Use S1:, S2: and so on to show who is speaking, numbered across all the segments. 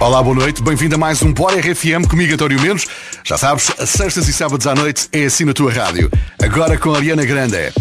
S1: Olá, boa noite. Bem-vindo a mais um Bora RFM comigo, António Menos. Já sabes, sextas e sábados à noite é assim na tua rádio. Agora com a Ariana Grande.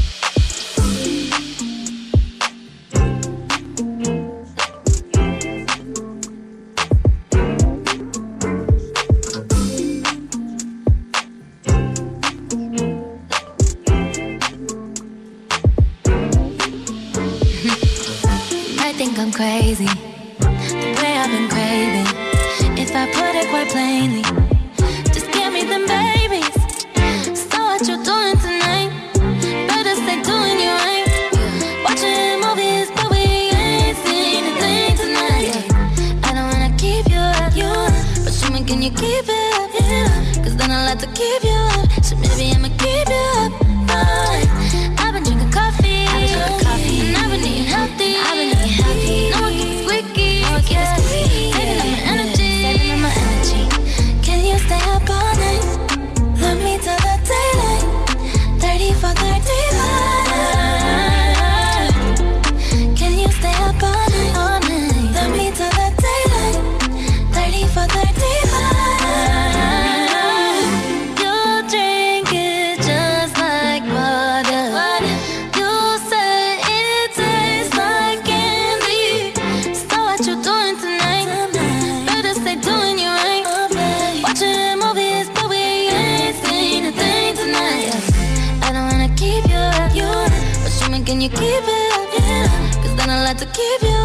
S2: to give you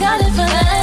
S2: got it
S1: for life.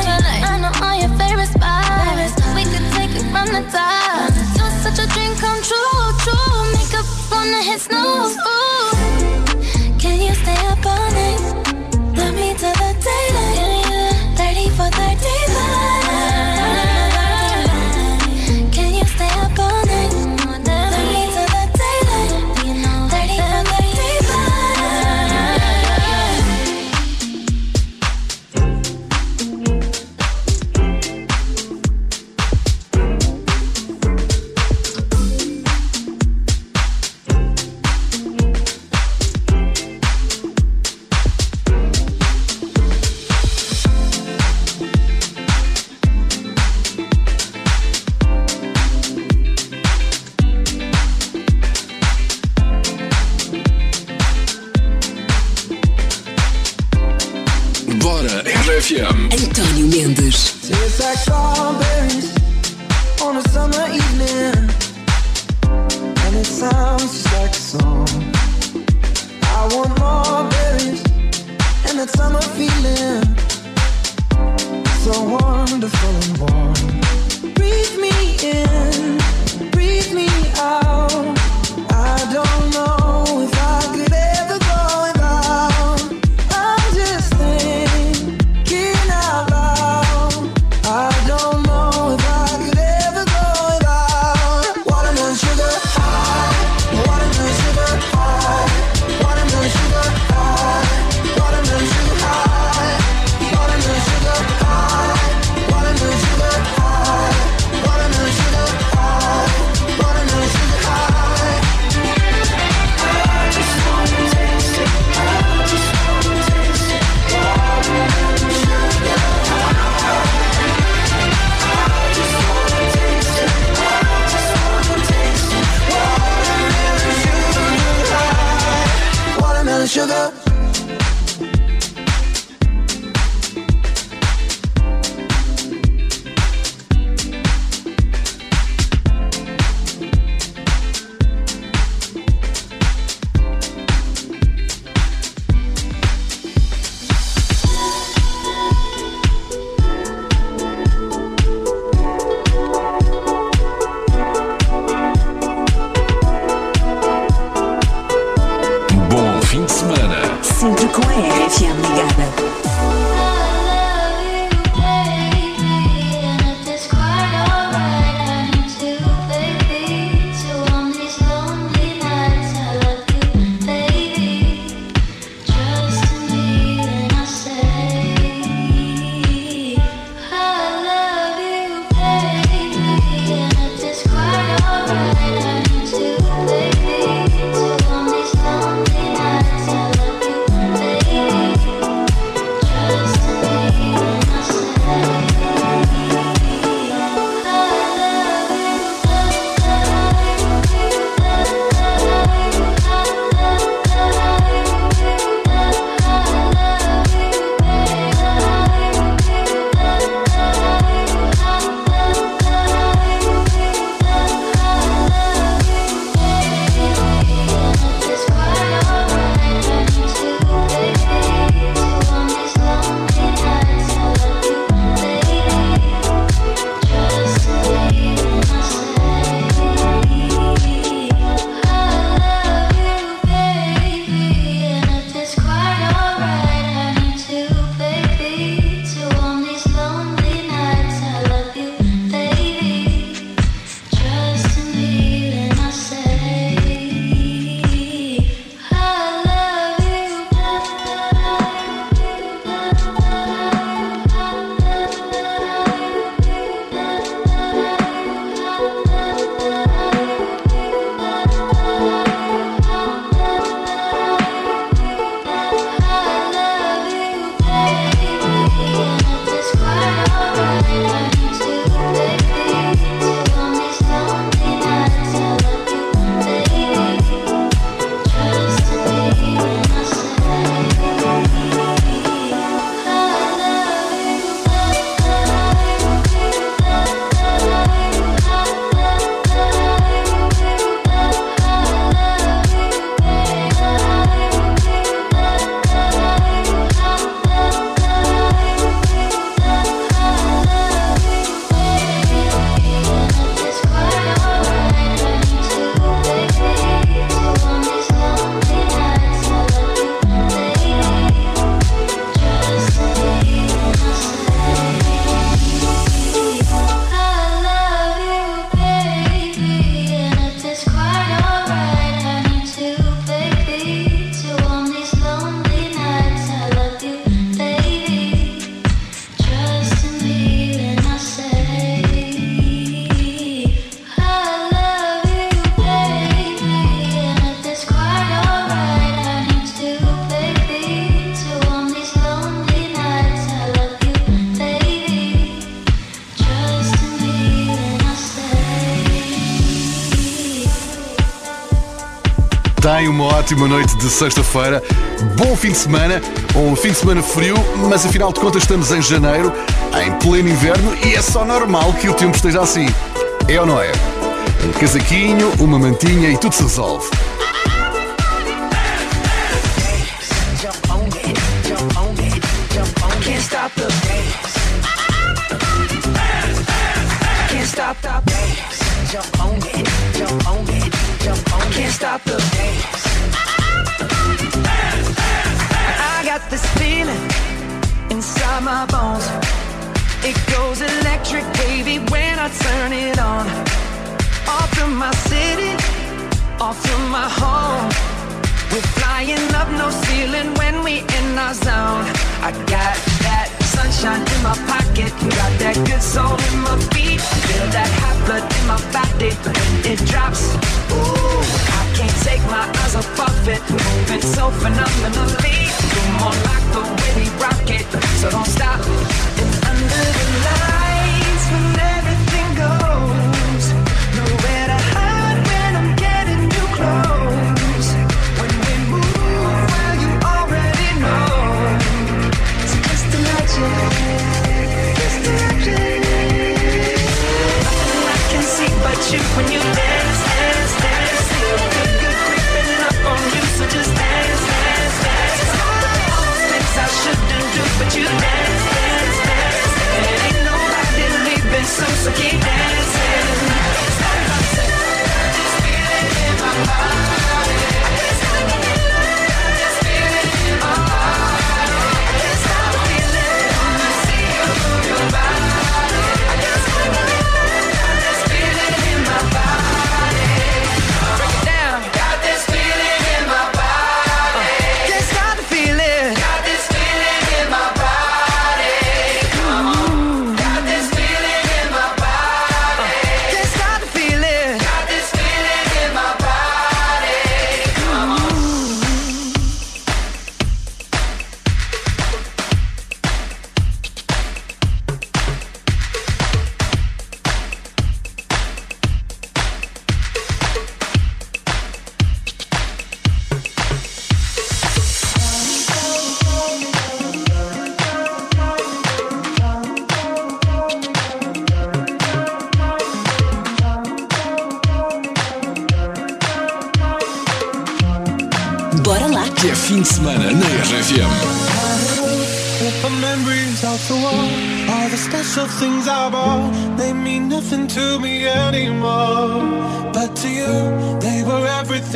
S1: Ótima noite de sexta-feira, bom fim de semana, um fim de semana frio, mas afinal de contas estamos em janeiro, em pleno inverno e é só normal que o tempo esteja assim. É ou não é? Um casaquinho, uma mantinha e tudo se resolve. Stop the dance. Got this feeling inside my bones. It goes electric, baby, when I turn it on. Off from my city, off from my home. We're flying up, no ceiling when we in our zone. I got that sunshine in my pocket. Got that good soul in my feet. Feel that hot blood in my body when it drops. Ooh, can't take my eyes off of it. Moving so phenomenally. You're like the way we rock it. So don't stop. And under the lights when everything goes. Nowhere to hide when I'm getting too close. When we move, well you already know. So just imagine, just imagine. Nothing I can see but you when you dance,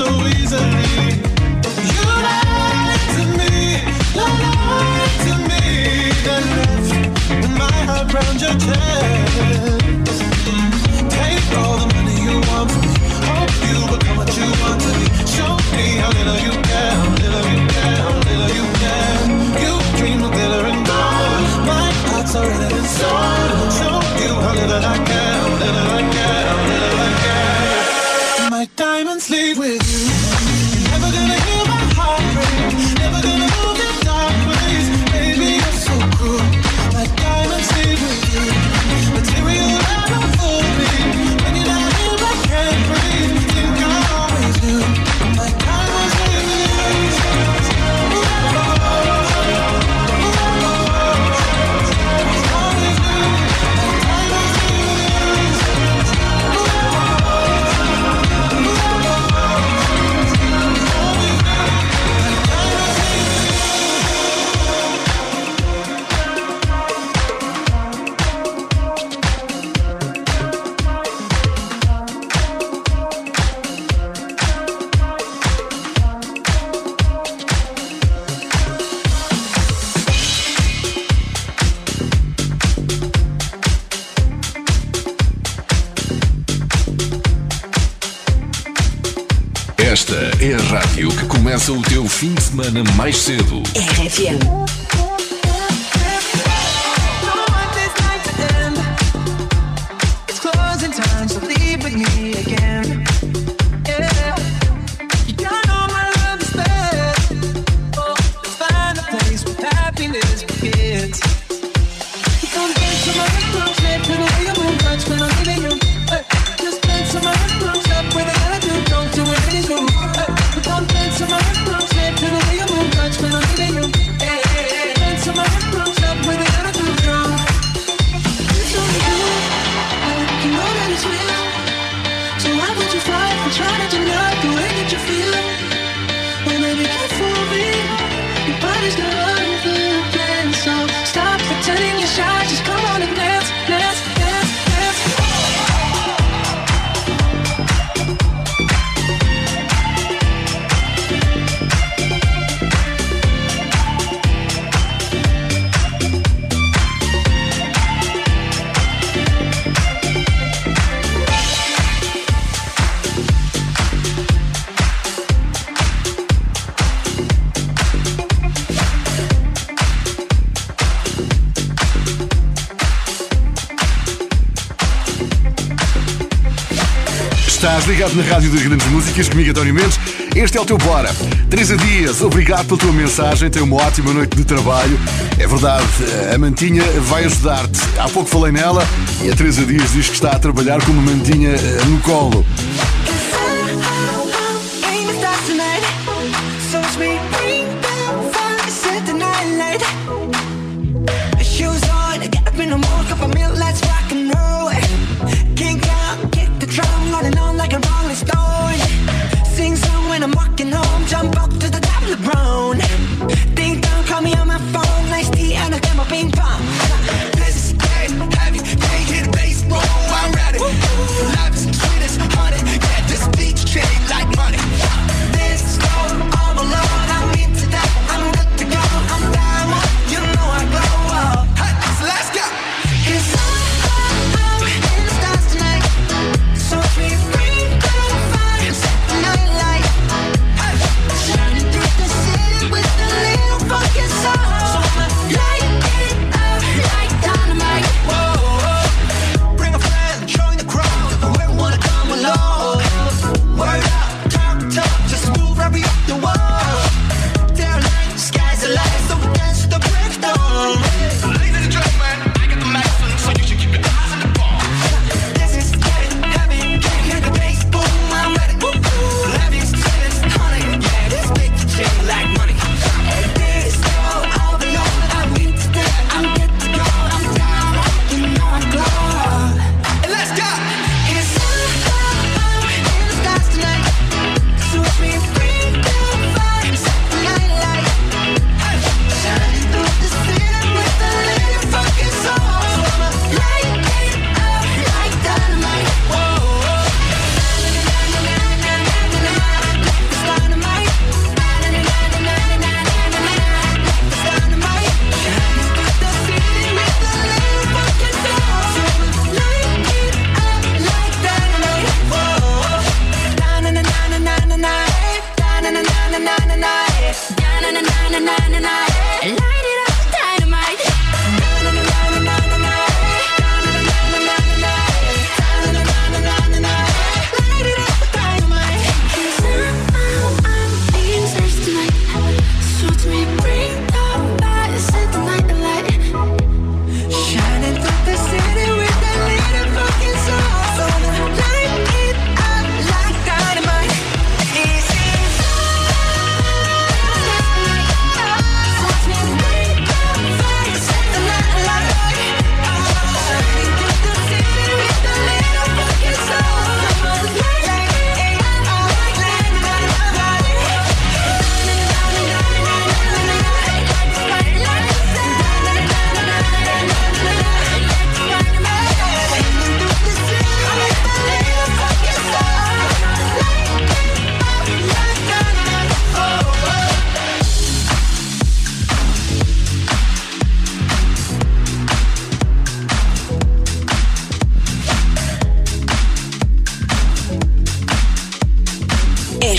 S3: so easily. You lied to me, lied to me. Then my heart your chest.
S4: mais cedo.
S5: RFM.
S6: na Rádio das Grandes Músicas, comigo António Mendes. Este é o teu Bora. Teresa Dias, obrigado pela tua mensagem, tenha uma ótima noite de trabalho. É verdade, a mantinha vai ajudar-te. Há pouco falei nela e a Teresa Dias diz que está a trabalhar com uma mantinha eh, no colo.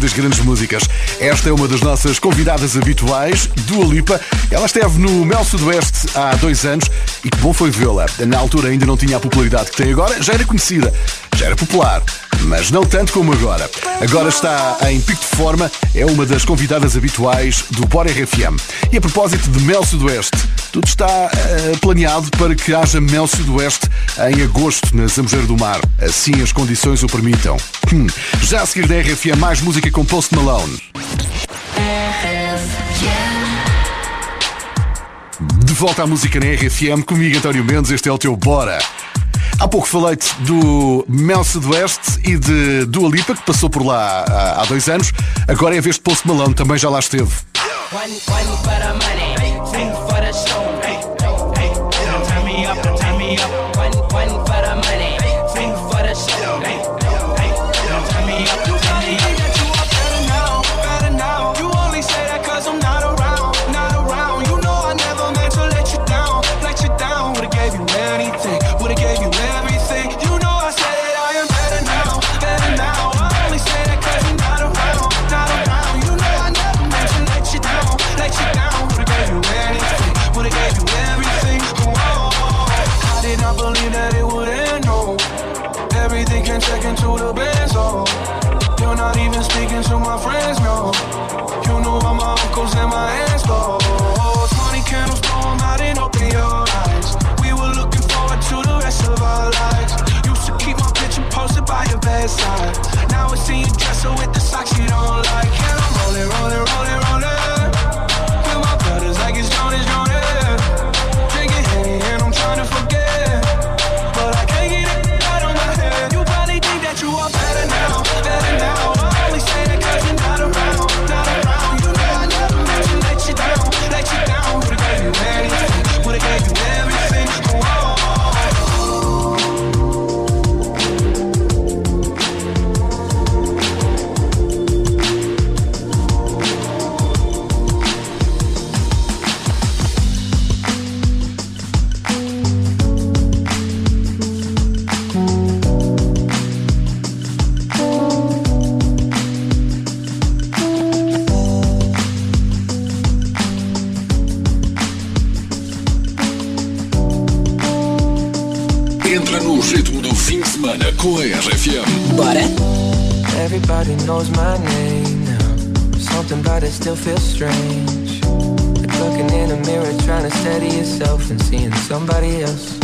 S7: das grandes músicas. Esta é uma das nossas convidadas habituais, Dua Lipa. Ela esteve no Mel Sudoeste há dois anos e que bom foi vê-la. Na altura ainda não tinha a popularidade que tem agora, já era conhecida, já era popular, mas não tanto como agora. Agora está em pico de forma, é uma das convidadas habituais do Bora RFM. E a propósito de Mel Sudoeste, tudo está uh, planeado para que haja Mel Sudoeste em agosto na Zambujeira do Mar, assim as condições o permitam. Hum. Já a seguir da RFM, mais música com Post Malone. De volta à música na RFM, comigo António Mendes, este é o teu Bora. Há pouco falei-te do Mel Sudoeste e de Dua Lipa, que passou por lá há, há dois anos. Agora é a vez de Post Malone, também já lá esteve.
S8: One, one
S1: feels strange. Like looking in a mirror, trying to steady yourself and seeing somebody else.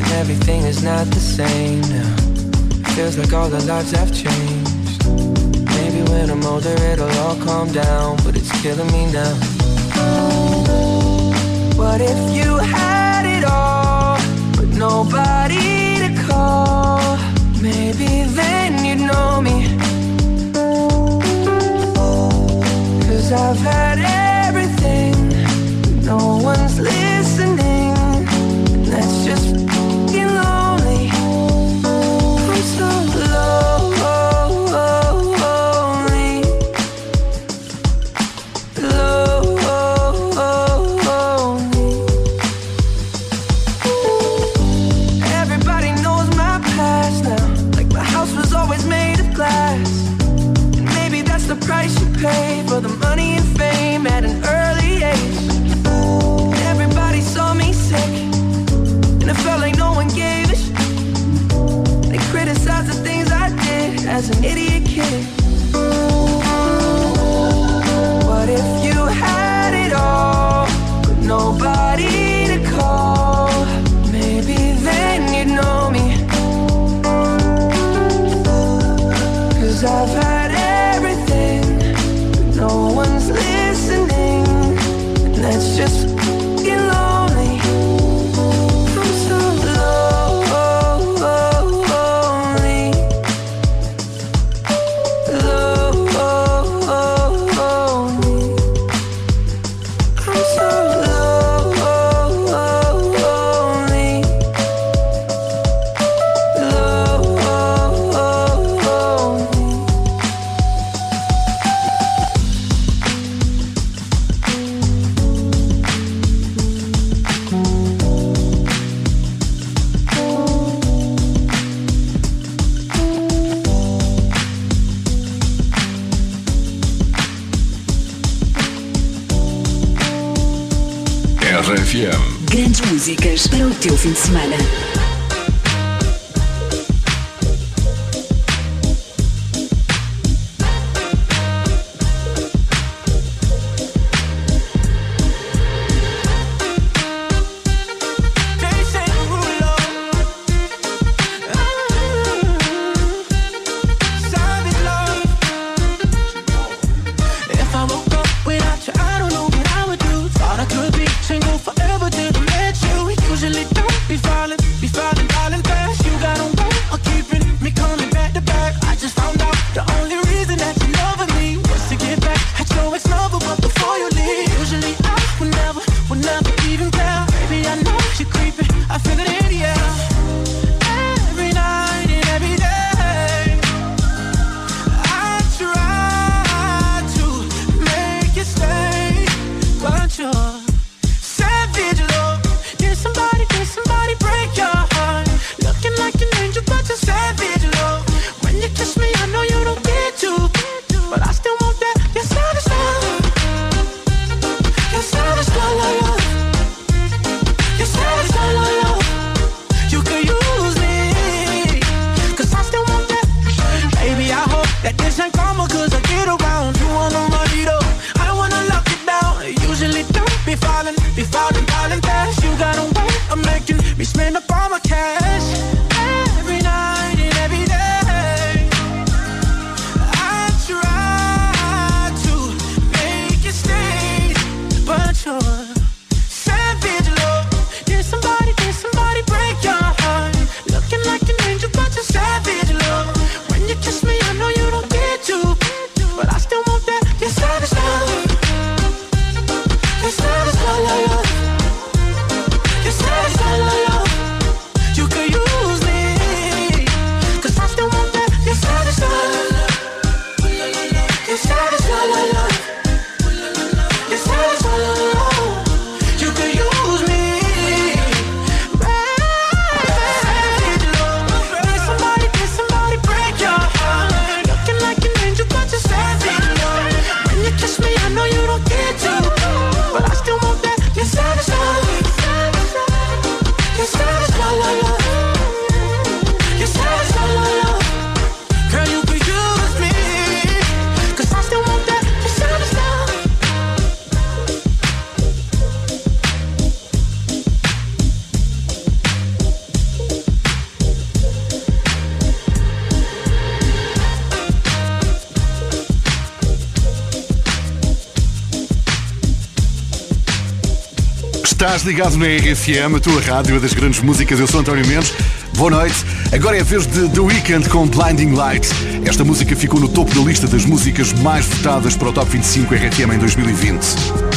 S1: And everything is not the same now. Feels like all the lives have changed. Maybe when I'm older, it'll all calm down, but it's killing me now. What if you had it all, but nobody to call? Maybe then you'd know me Cause I've had everything, no one's
S2: living. teu fim de semana.
S7: Estás ligado na RFM, a tua rádio, das grandes músicas. Eu sou António Mendes. Boa noite. Agora é a vez de The Weeknd com Blinding Light. Esta música ficou no topo da lista das músicas mais votadas para o Top 25 RFM em 2020.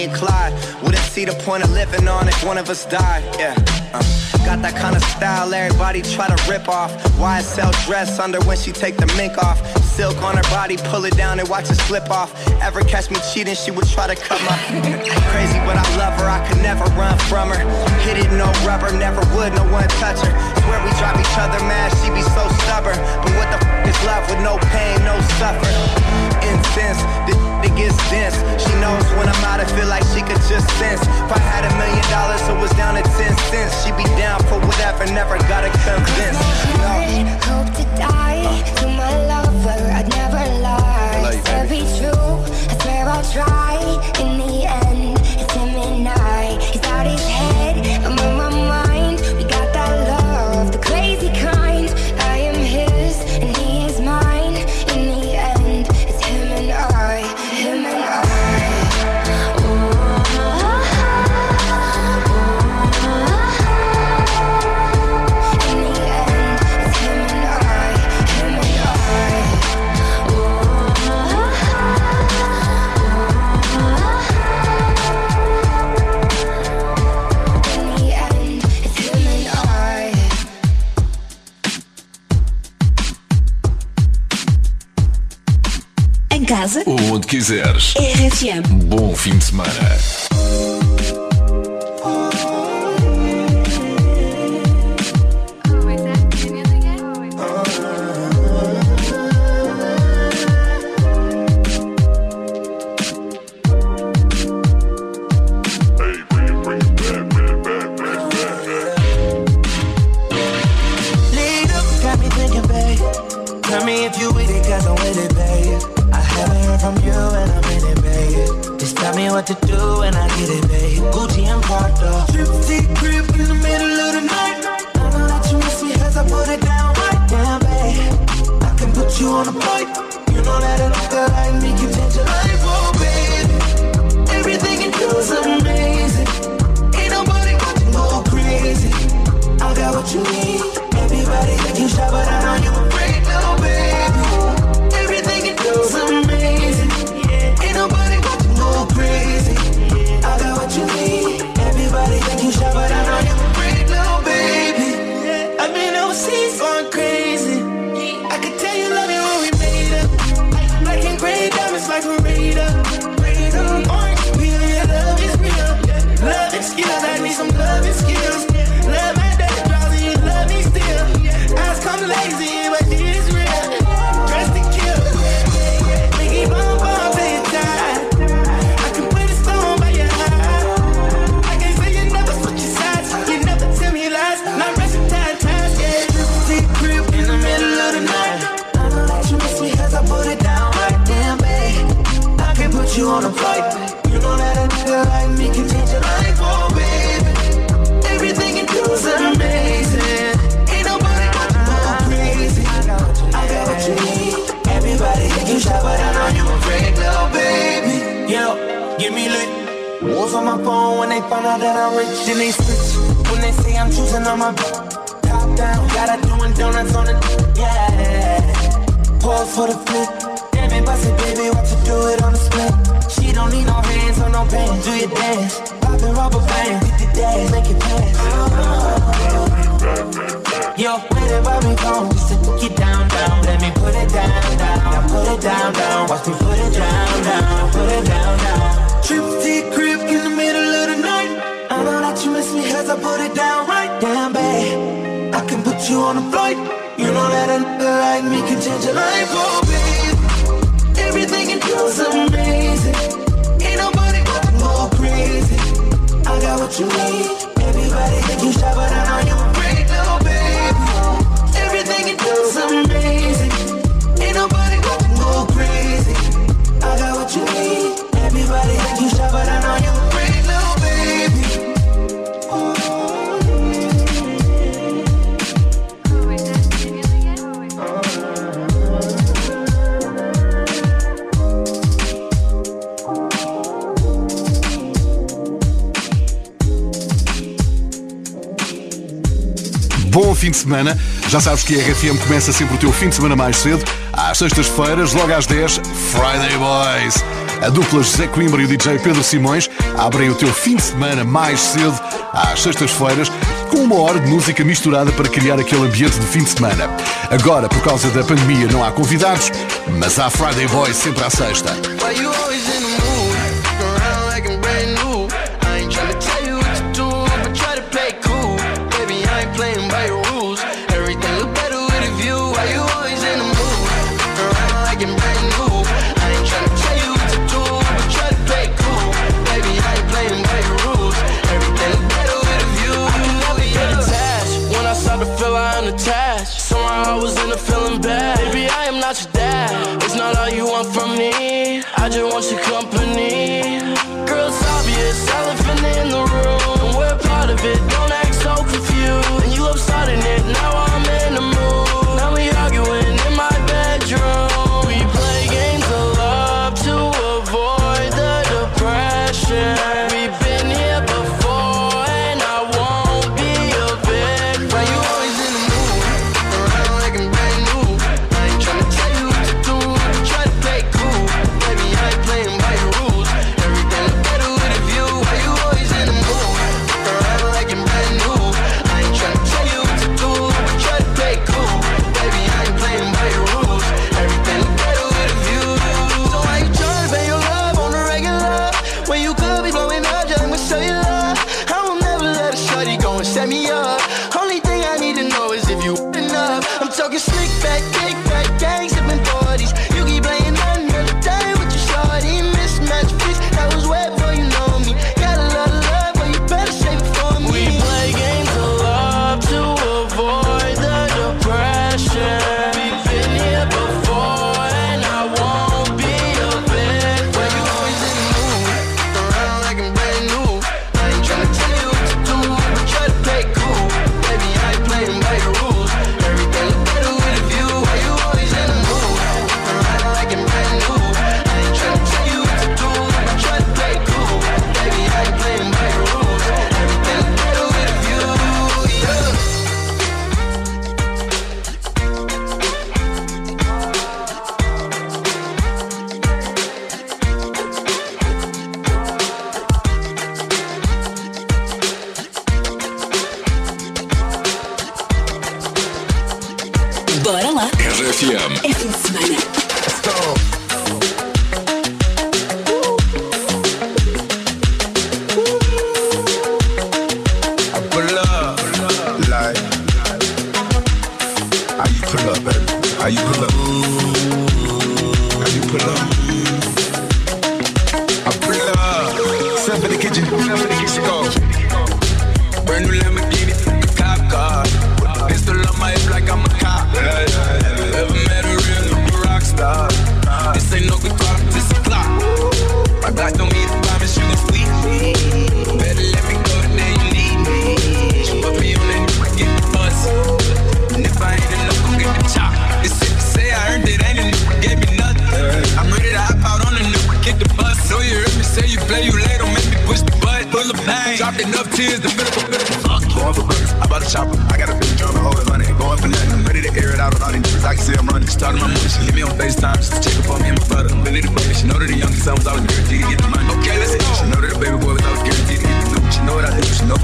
S9: Bonnie and Clyde. Wouldn't see the point of living on if one of us died. Yeah. Uh. Got that kind of style everybody try to rip off. YSL dress under when she take the mink off. Silk on her body, pull it down and watch it slip off. Ever catch me cheating, she would try to cut my. Crazy, but I love her, I could never run from her. Hit it, no rubber, never would, no one touch her. Swear we drive each other mad, she be so stubborn. But what the f is love with no pain, no suffering? incense. This it gets dense. She knows when I'm out, I feel like she could just sense. If I had a million dollars, it was down to 10 cents. She'd be down for whatever, never gotta convince.
S10: No. Hope to die to my lover, I'd never lie. To be true, I swear I'll try. In the
S6: quiseres.
S11: RFM.
S6: Bom fim de semana.
S12: semana. Já sabes que a RFM começa sempre o teu fim de semana mais cedo, às sextas-feiras, logo às 10, Friday Boys. A dupla José Coimbra e o DJ Pedro Simões abrem o teu fim de semana mais cedo, às sextas-feiras, com uma hora de música misturada para criar aquele ambiente de fim de semana. Agora, por causa da pandemia, não há convidados, mas há Friday Boys sempre à sexta.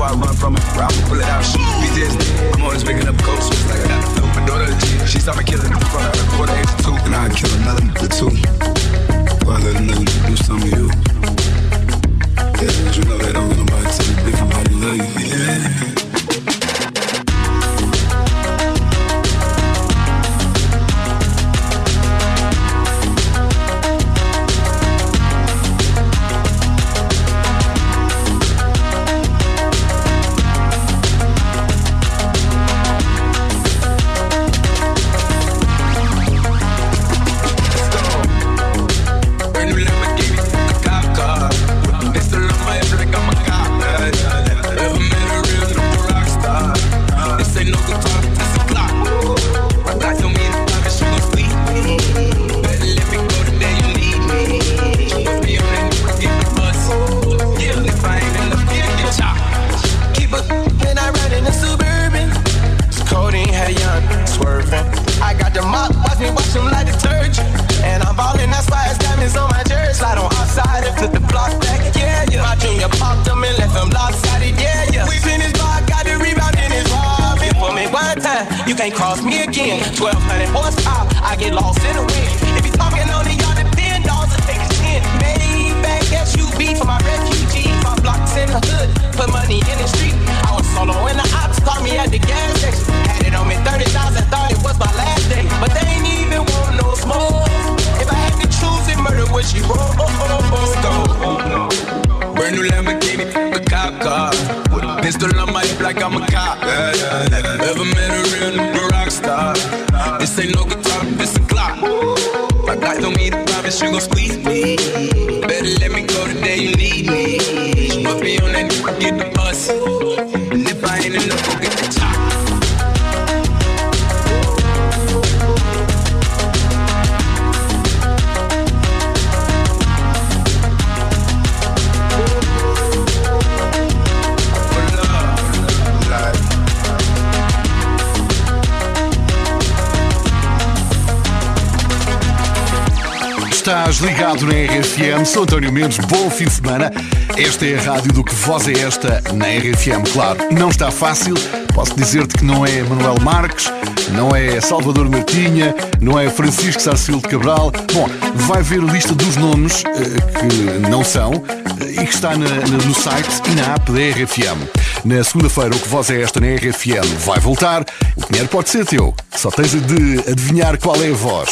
S13: I
S14: run from it. Ralph, pull it out, she PTSD. I'm always picking up coats, just like I got the open door to the G. She me killing in front of her quarter age two. And I'd kill another nigga too. Why let a nigga do some of you? Yeah, you know they don't let nobody tell you different how you. Yeah. You
S15: can't cross me again. 1200 horsepower, I get lost in the wind.
S7: Mercado na RFM. Sou António Mendes, bom fim de semana. Esta é a rádio do que voz é esta na RFM. Claro, não está fácil. Posso dizer-te que não é Manuel Marques, não é Salvador Martinha, não é Francisco Sarcildo Cabral. Bom, vai ver a lista dos nomes eh, que não são eh, e que está no site e na app da RFM. Na segunda-feira, o que voz é esta na RFM vai voltar. O dinheiro pode ser teu, só tens de adivinhar qual é a voz.